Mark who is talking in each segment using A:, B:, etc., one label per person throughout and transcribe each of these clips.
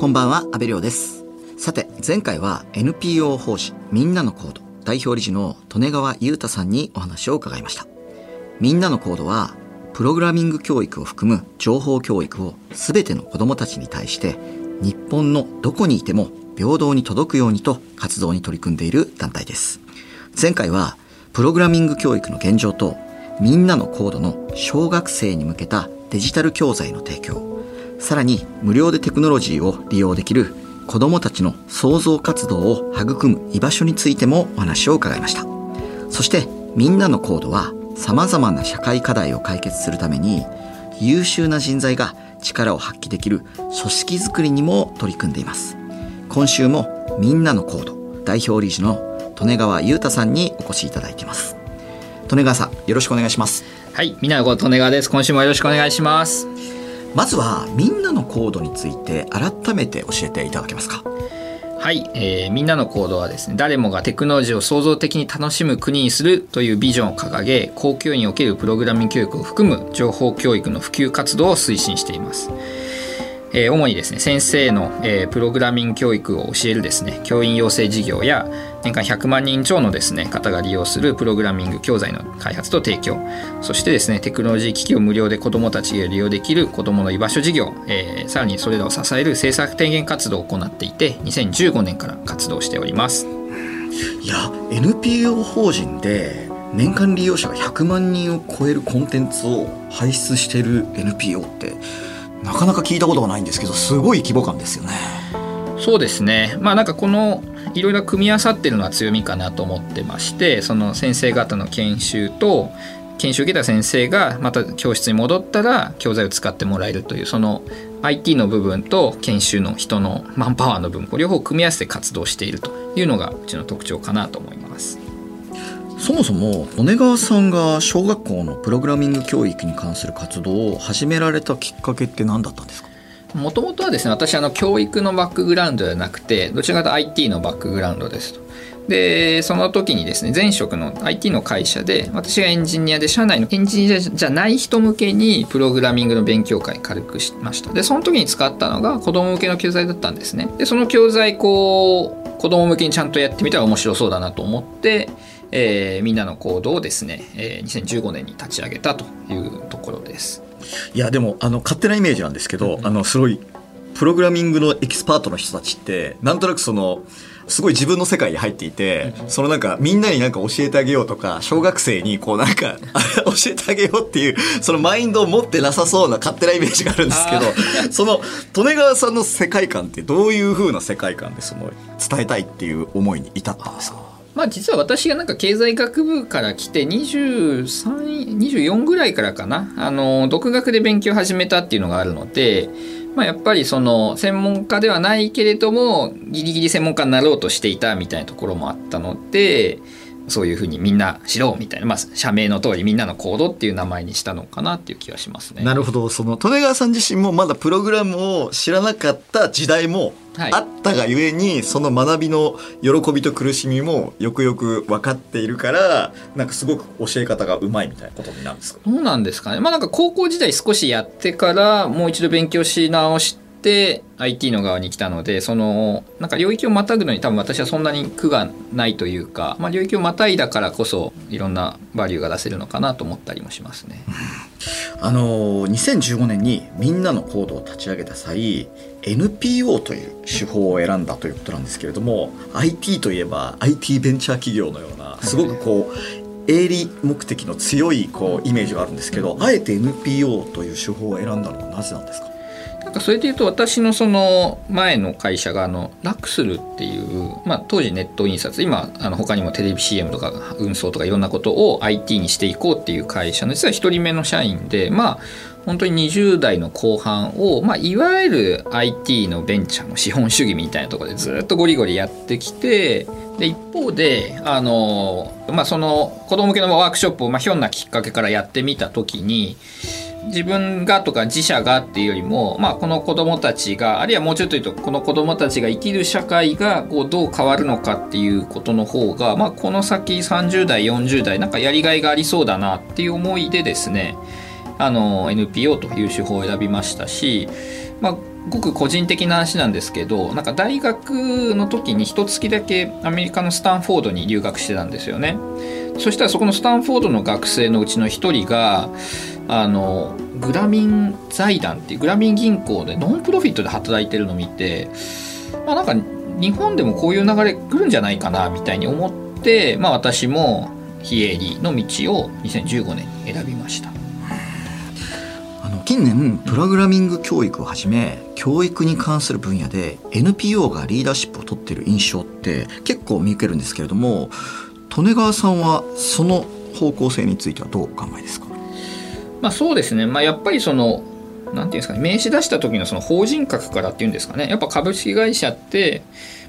A: こんばんは、安部亮です。さて、前回は NPO 法人みんなのコード代表理事の利根川裕太さんにお話を伺いました。みんなのコードは、プログラミング教育を含む情報教育を全ての子供たちに対して、日本のどこにいても平等に届くようにと活動に取り組んでいる団体です。前回は、プログラミング教育の現状と、みんなのコードの小学生に向けたデジタル教材の提供、さらに無料でテクノロジーを利用できる子どもたちの創造活動を育む居場所についてもお話を伺いました。そしてみんなのコードは様々な社会課題を解決するために優秀な人材が力を発揮できる組織づくりにも取り組んでいます。今週もみんなのコード代表理事の利根川裕太さんにお越しいただいています。利根川さんよろしくお願いします。
B: はい、みんなのこと利根川です。今週もよろしくお願いします。
A: まずはみんなのコードについて改めて教えていただけますか？
B: はい、えーみんなの行動はですね、誰もがテクノロジーを創造的に楽しむ国にするというビジョンを掲げ、公教におけるプログラミング教育を含む情報教育の普及活動を推進しています。えー主にですね、先生の、えープログラミング教育を教えるですね、教員養成事業や、年間100万人超のですね、方が利用するプログラミング教材の開発と提供、そしてですね、テクノロジー機器を無料で子どもたちが利用できる子どもの居場所事業、えーさらにそれらを支える政策提言活動を行っていて、2015年から活動しております。
A: いや NPO 法人で年間利用者が100万人を超えるコンテンツを輩出している NPO ってなかなか聞いたことがないんですけどすごい規模感ですよね。
B: そうですね。まあなんかこのいろいろ組み合わさってるのは強みかなと思ってまして、その先生方の研修と研修受けた先生がまた教室に戻ったら教材を使ってもらえるというその IT の部分と研修の人のマンパワーの部分両方組み合わせて活動しているというのがうちの特徴かなと思います。
A: そもそも利根川さんが小学校のプログラミング教育に関する活動を始められたきっかけって何だったんですか？
B: もともとはですね私あの教育のバックグラウンドではなくてどちらかというと IT のバックグラウンドですと。でその時にですね前職の IT の会社で私がエンジニアで社内のエンジニアじゃない人向けにプログラミングの勉強会軽くしました。でその時に使ったのが子供向けの教材だったんですね。でその教材こう子供向けにちゃんとやってみたら面白そうだなと思って、えーみんなの行動をですね、えー2015年に立ち上げたというところです。
A: いやでもあの勝手なイメージなんですけど、あのすごいプログラミングのエキスパートの人たちってなんとなくそのすごい自分の世界に入っていて、そのなんかみんなになんか教えてあげようとか小学生にこうなんか 教えてあげようっていうそのマインドを持ってなさそうな勝手なイメージがあるんですけどその利根川さんの世界観ってどういう風な世界観でその伝えたいっていう思いに至ったんですか？
B: まあ実は私がなんか経済学部から来て23、24ぐらいからかな、あの、独学で勉強始めたっていうのがあるので、まあやっぱりその専門家ではないけれども、ギリギリ専門家になろうとしていたみたいなところもあったので、そういうふうにみんな知ろうみたいな、まあ社名の通りみんなのコードっていう名前にしたのかなっていう気がしますね。
A: なるほどその利根川さん自身もまだプログラムを知らなかった時代もあったがゆえに、その学びの喜びと苦しみもよくよく分かっているからなんかすごく教え方がうまいみたいなことになるんですか？
B: どうなんですかね？まあなんか高校時代少しやってからもう一度勉強し直して IT の側に来たので、そのなんか領域をまたぐのに多分私はそんなに苦がないというか、まあ領域をまたいだからこそいろんなバリューが出せるのかなと思ったりもしますね。
A: あのー2015年にみんなのコードを立ち上げた際 NPO という手法を選んだということなんですけれども IT といえば IT ベンチャー企業のようなすごくこう営利目的の強いこうイメージがあるんですけどあえて NPO という手法を選んだのはなぜなんですか？
B: なんかそれで言うと私のその前の会社があのラクスルっていう、まあ、当時ネット印刷今あの他にもテレビ CM とか運送とかいろんなことを IT にしていこうっていう会社の実は一人目の社員でまあ本当に20代の後半を、まあ、いわゆる IT のベンチャーの資本主義みたいなところでずっとゴリゴリやってきてで一方であの、まあ、その子供向けのワークショップを、まあ、ひょんなきっかけからやってみた時に自分がとか自社がっていうよりも、まあ、この子どもたちがあるいはもうちょっと言うとこの子どもたちが生きる社会がこうどう変わるのかっていうことの方が、まあ、この先30代40代なんかやりがいがありそうだなっていう思いでですねあの NPO という手法を選びましたし、まあ、ごく個人的な話なんですけどなんか大学の時に一月だけアメリカのスタンフォードに留学してたんですよね。そしたらそこのスタンフォードの学生のうちの一人があのグラミン財団っていうグラミン銀行でノンプロフィットで働いてるのを見て、まあ、なんか日本でもこういう流れ来るんじゃないかなみたいに思って、まあ、私も非営利の道を2015年に選びました。
A: あの近年プログラミング教育をはじめ教育に関する分野で NPO がリーダーシップを取ってる印象って結構見受けるんですけれども利根川さんはその方向性についてはどうお考えですか？
B: まあそうですね、まあ、やっぱりそのなんていうんですかね。名刺出した時のその法人格からっていうんですかね。やっぱ株式会社って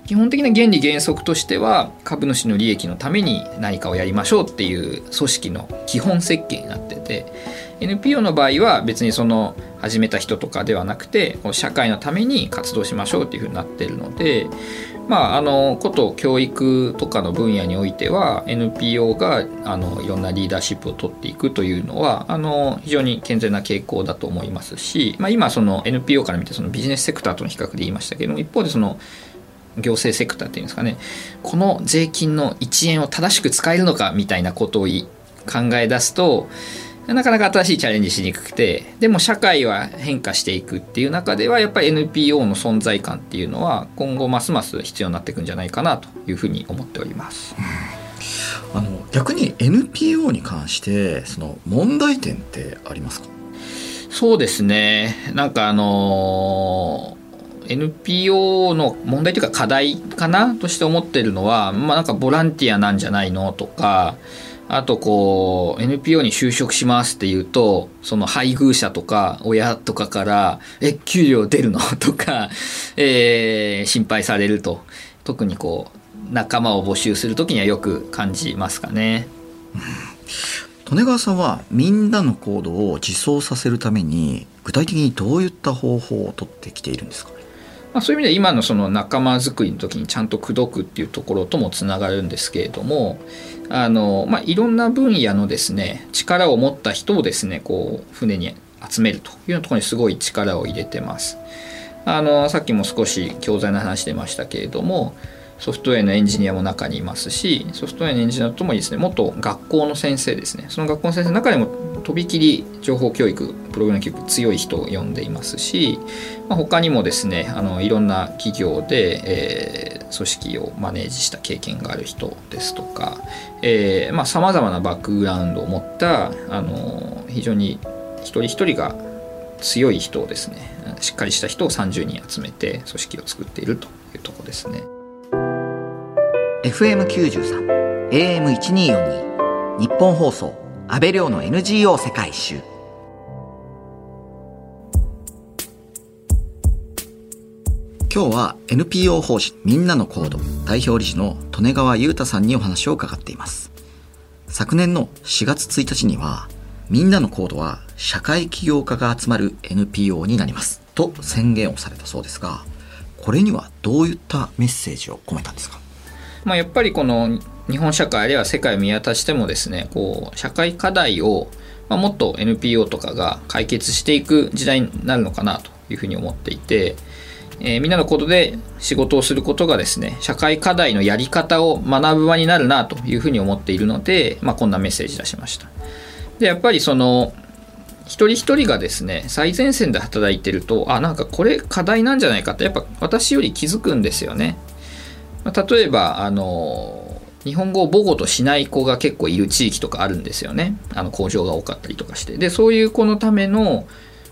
B: 基本的な原理原則としては株主の利益のために何かをやりましょうっていう組織の基本設計になってて NPO の場合は別にその始めた人とかではなくて社会のために活動しましょうっていうふうになってるのでまあ、あのこと教育とかの分野においては NPO があのいろんなリーダーシップを取っていくというのはあの非常に健全な傾向だと思いますし、まあ、今その NPO から見てそのビジネスセクターとの比較で言いましたけども一方でその行政セクターっていうんですかねこの税金の1円を正しく使えるのかみたいなことを考え出すとなかなか新しいチャレンジしにくくてでも社会は変化していくっていう中ではやっぱり NPO の存在感っていうのは今後ますます必要になっていくんじゃないかなというふうに思っております。
A: あの逆に NPO に関してその問題点ってありますか？
B: そうですね。なんかあの NPO の問題というか課題かなとして思ってるのは、まあ、なんかボランティアなんじゃないのとかあとこう NPO に就職しますって言うとその配偶者とか親とかから「え給料出るの? 」とか、えー、心配されると特にこう仲間を募集する時にはよく感じますかね。
A: 利根川さんはみんなの行動を自走させるために具体的にどういった方法をとってきているんですか
B: まあ、そういう意味で今のその仲間づくりの時にちゃんと口説くっていうところともつながるんですけれどもあの、まあ、いろんな分野のですね力を持った人をですねこう船に集めるというところにすごい力を入れてます。あのさっきも少し教材の話出ましたけれどもソフトウェアのエンジニアも中にいますしソフトウェアのエンジニアともですね。元学校の先生ですね。その学校の先生の中でもとびきり情報教育プログラム教育強い人を呼んでいますし、まあ、他にもですねあのいろんな企業で、えー、組織をマネージした経験がある人ですとかさまざ、まなバックグラウンドを持ったあの非常に一人一人が強い人をですね。しっかりした人を30人集めて組織を作っているというとこですね。
A: FM93 AM1242 日本放送安倍亮の NGO 世界一周。今日は NPO 法人みんなのコード代表理事の利根川裕太さんにお話を伺っています。昨年の4月1日にはみんなのコードは社会起業家が集まる NPO になりますと宣言をされたそうですがこれにはどういったメッセージを込めたんですか？
B: まあ、やっぱりこの日本社会あるいは世界を見渡してもですねこう社会課題を、ま、もっと NPO とかが解決していく時代になるのかなというふうに思っていて、えー、みんなのことで仕事をすることがですね社会課題のやり方を学ぶ場になるなというふうに思っているので、まあ、こんなメッセージ出しました。でやっぱりその一人一人がですね最前線で働いてるとあなんかこれ課題なんじゃないかってやっぱ私より気づくんですよね。まあ、例えばあの日本語を母語としない子が結構いる地域とかあるんですよね。あの工場が多かったりとかして。でそういう子のための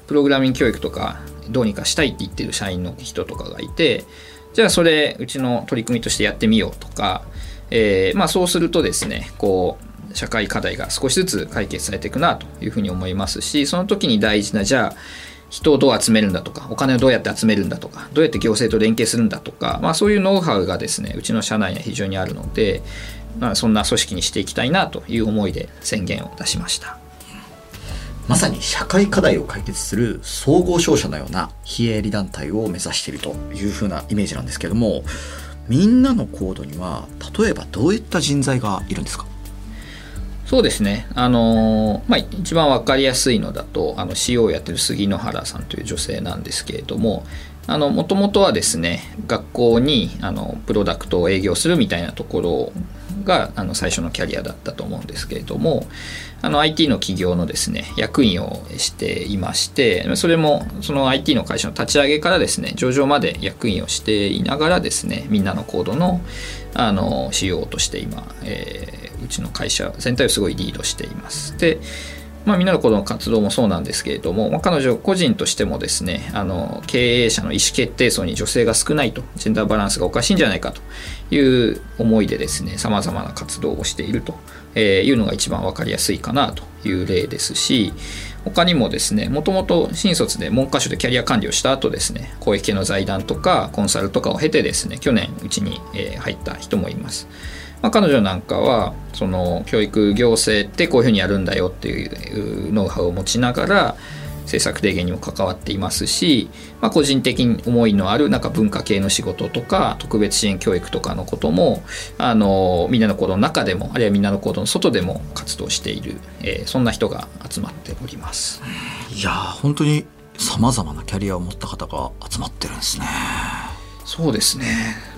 B: プログラミング教育とかどうにかしたいって言ってる社員の人とかがいてじゃあそれうちの取り組みとしてやってみようとか、えー、まあ、そうするとですねこう社会課題が少しずつ解決されていくなというふうに思いますしその時に大事なじゃあ人をどう集めるんだとかお金をどうやって集めるんだとかどうやって行政と連携するんだとか、まあ、そういうノウハウがですねうちの社内には非常にあるので、まあ、そんな組織にしていきたいなという思いで宣言を出しました。
A: まさに社会課題を解決する総合商社のような非営利団体を目指しているというふうなイメージなんですけどもみんなのコードには例えばどういった人材がいるんですか？
B: そうですね、あのまあ、一番分かりやすいのだとあの CO をやってる杉野原さんという女性なんですけれどももともとはですね学校にあのプロダクトを営業するみたいなところがあの最初のキャリアだったと思うんですけれどもあの IT の企業のですね役員をしていましてそれもその IT の会社の立ち上げからですね上場まで役員をしていながらですねみんなのコードのあの CO として今、えー、うちの会社全体をすごいリードしています。でまあ、みんなのこの活動もそうなんですけれども、まあ、彼女個人としてもですねあの経営者の意思決定層に女性が少ないとジェンダーバランスがおかしいんじゃないかという思いでですねさまざまな活動をしているというのが一番分かりやすいかなという例ですし他にもですねもともと新卒で文科省でキャリア管理をした後ですね公益系の財団とかコンサルとかを経てですね去年うちに入った人もいます。まあ、彼女なんかはその教育行政ってこういうふうにやるんだよっていうノウハウを持ちながら政策提言にも関わっていますし、まあ、個人的に思いのあるなんか文化系の仕事とか特別支援教育とかのこともあのみんなの行動の中でもあるいはみんなの行動の外でも活動している、えー、そんな人が集まっております。
A: いや本当にさまざまなキャリアを持った方が集まってるんですね。
B: そうですね。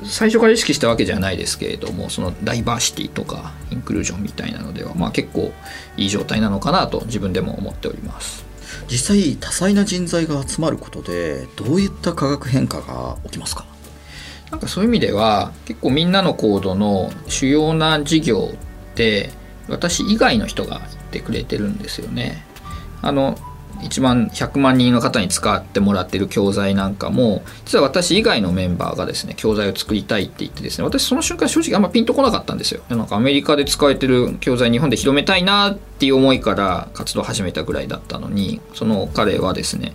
B: 最初から意識したわけじゃないですけれどもそのダイバーシティとかインクルージョンみたいなのでは、まあ、結構いい状態なのかなと自分でも思っております。
A: 実際多彩な人材が集まることでどういった化学変化が起きますか？
B: なんかそういう意味では結構みんなのコードの主要な事業って私以外の人が言ってくれてるんですよね。あの1万100万人の方に使ってもらってる教材なんかも実は私以外のメンバーがですね教材を作りたいって言ってですね私その瞬間正直あんまピンとこなかったんですよ。なんかアメリカで使われてる教材日本で広めたいなっていう思いから活動始めたぐらいだったのにその彼はですね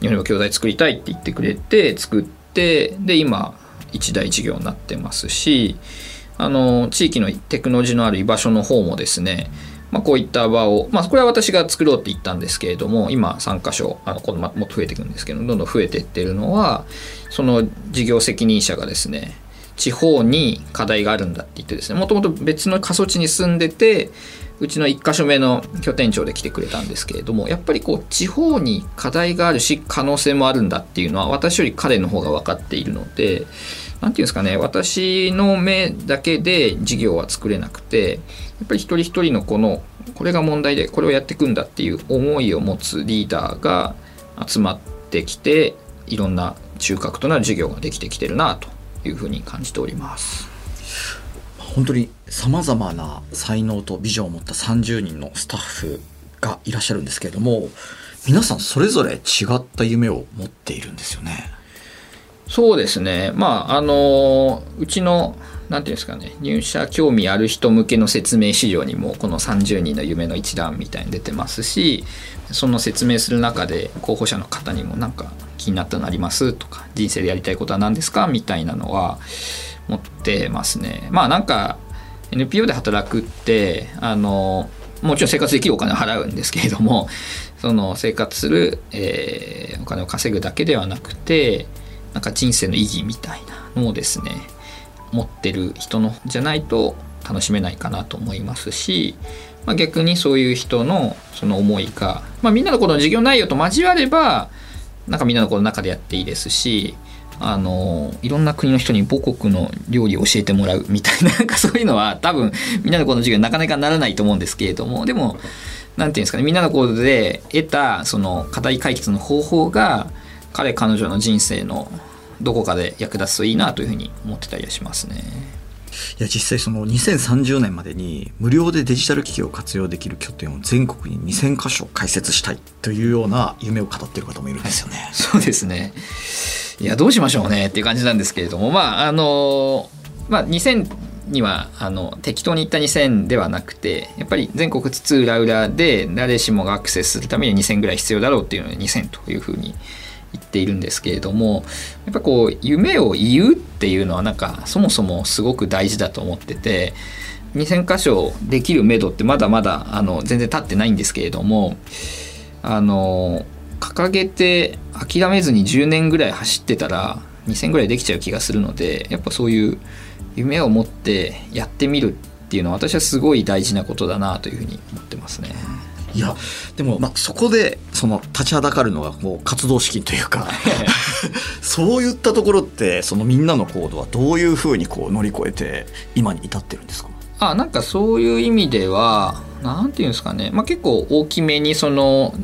B: 日本でも教材作りたいって言ってくれて作ってで今一大事業になってますしあの地域のテクノロジーのある居場所の方もですねまあ、こういった場を、まあ、これは私が作ろうって言ったんですけれども今3箇所あのこのもっと増えていくんですけどどんどん増えていってるのはその事業責任者がですね地方に課題があるんだって言ってですねもともと別の過疎地に住んでてうちの1箇所目の拠点長で来てくれたんですけれどもやっぱりこう地方に課題があるし可能性もあるんだっていうのは私より彼の方が分かっているので何て言うんですかね私の目だけで事業は作れなくてっぱり一人一人のこのこれが問題でこれをやっていくんだっていう思いを持つリーダーが集まってきていろんな中核となる授業ができてきてるなというふうに感じております。
A: 本当にさまざまな才能とビジョンを持った30人のスタッフがいらっしゃるんですけれども皆さんそれぞれ違った夢を持っているんですよね。
B: そうですねまああのうちの何ていうんですかね入社興味ある人向けの説明資料にもこの30人の夢の一覧みたいに出てますしその説明する中で候補者の方にもなんか気になったのありますとか人生でやりたいことは何ですかみたいなのは持ってますね。まあなんか NPO で働くってあのもちろん生活できるお金を払うんですけれどもその生活する、えー、お金を稼ぐだけではなくてなんか人生の意義みたいなのをですね持ってる人のじゃないと楽しめないかなと思いますし、まあ、逆にそういう人のその思いが、まあ、みんなのこの授業内容と交わればなんかみんなのこの中でやっていいですしあのいろんな国の人に母国の料理を教えてもらうみたいな なんかそういうのは多分みんなのこの授業なかなかならないと思うんですけれどもでも何て言うんですかねみんなのコードで得たその課題解決の方法が彼彼女の人生のどこかで役立つといいなというふうに思ってたりはしますね。
A: いや実際その2030年までに無料でデジタル機器を活用できる拠点を全国に2000箇所開設したいというような夢を語っている方もいるんですよね。
B: そうですねいやどうしましょうねっていう感じなんですけれどもまああのまあ2000にはあの適当に言った2000ではなくてやっぱり全国津々浦々で誰しもがアクセスするために2000ぐらい必要だろうっていうので2000というふうに言っているんですけれどもやっぱこう夢を言うっていうのはなんかそもそもすごく大事だと思ってて2,000箇所できるめどってまだまだあの全然立ってないんですけれどもあの掲げて諦めずに10年ぐらい走ってたら2,000ぐらいできちゃう気がするのでやっぱそういう夢を持ってやってみるっていうのは私はすごい大事なことだなというふうに思ってますね。
A: いやでも、まあ、そこでその立ちはだかるのがこう活動資金というか そういったところってそのみんなの行動はどういうふうにこう乗り越えて今に至ってるんですか？
B: あなんかそういう意味ではなんていうんですかね、まあ、結構大きめにその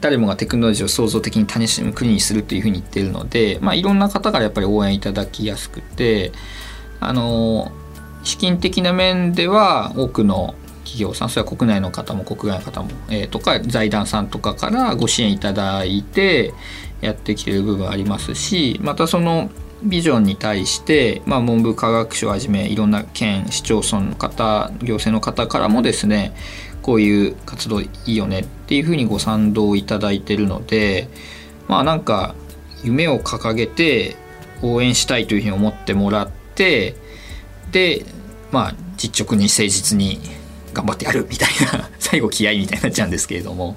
B: 誰もがテクノロジーを創造的に楽しむ国にするっていうふうに言ってるので、まあ、いろんな方からやっぱり応援いただきやすくてあの資金的な面では多くの企業さんそれは国内の方も国外の方も、えー、とか財団さんとかからご支援いただいてやってきてる部分ありますしまたそのビジョンに対して、まあ、文部科学省はじめいろんな県市町村の方行政の方からもですねこういう活動いいよねっていうふうにご賛同いただいてるのでまあなんか夢を掲げて応援したいというふうに思ってもらってでまあ実直に誠実に頑張ってやるみたいな最後気合いみたいになっちゃうんですけれども。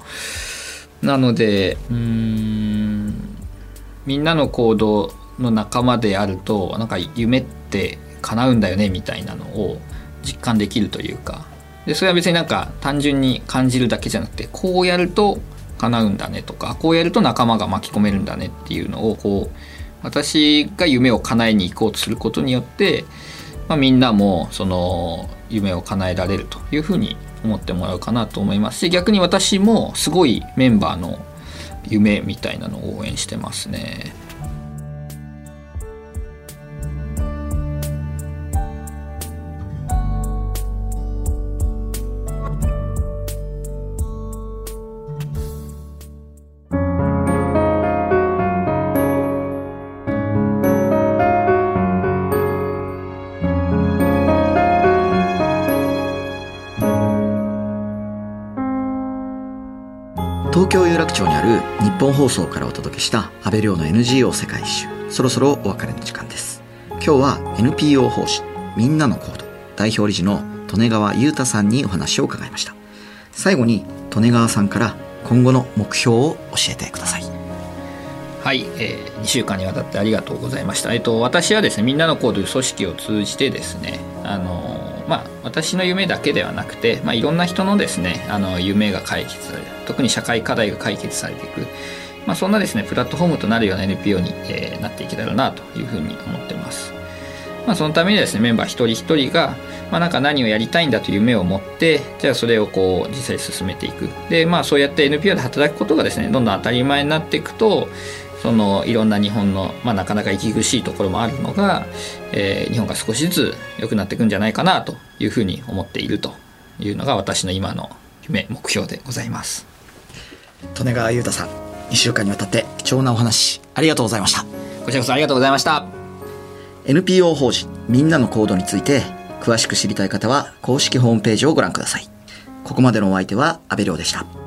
B: なのでうんみんなの行動の仲間であるとなんか夢って叶うんだよねみたいなのを実感できるというか。でそれは別になんか単純に感じるだけじゃなくてこうやると叶うんだねとかこうやると仲間が巻き込めるんだねっていうのをこう私が夢を叶えに行こうとすることによって、まあ、みんなもその夢を叶えられるというふうに思ってもらうかなと思いますし逆に私もすごいメンバーの夢みたいなのを応援してますね。
A: 東京有楽町にある日本放送からお届けした安倍亮の NGO 世界一周。そろそろお別れの時間です。今日は NPO 法師みんなのコード代表理事の利根川裕太さんにお話を伺いました。最後に利根川さんから今後の目標を教えてください。
B: はい、えー、2週間にわたってありがとうございました。えっと、私はですね、みんなのコードという組織を通じてですね、あのまあ、私の夢だけではなくて、まあ、いろんな人のですね、あの夢が解決される、特に社会課題が解決されていく、まあ、そんなですね、プラットフォームとなるような NPO に、えー、なっていけたらなというふうに思ってます。まあ、そのためにですね、メンバー一人一人が、まあ、なんか何をやりたいんだという夢を持って、じゃあそれをこう実際進めていく。で、まあそうやって NPO で働くことがですね、どんどん当たり前になっていくと、そのいろんな日本の、まあ、なかなか息苦しいところもあるのが、えー、日本が少しずつ良くなっていくんじゃないかなというふうに思っているというのが私の今の夢目標でございます。
A: 利根川裕太さん2週間にわたって貴重なお話ありがとうございました。
B: こちらこそありがとうございました。
A: NPO 法人みんなのコードについて詳しく知りたい方は公式ホームページをご覧ください。ここまでのお相手は阿部亮でした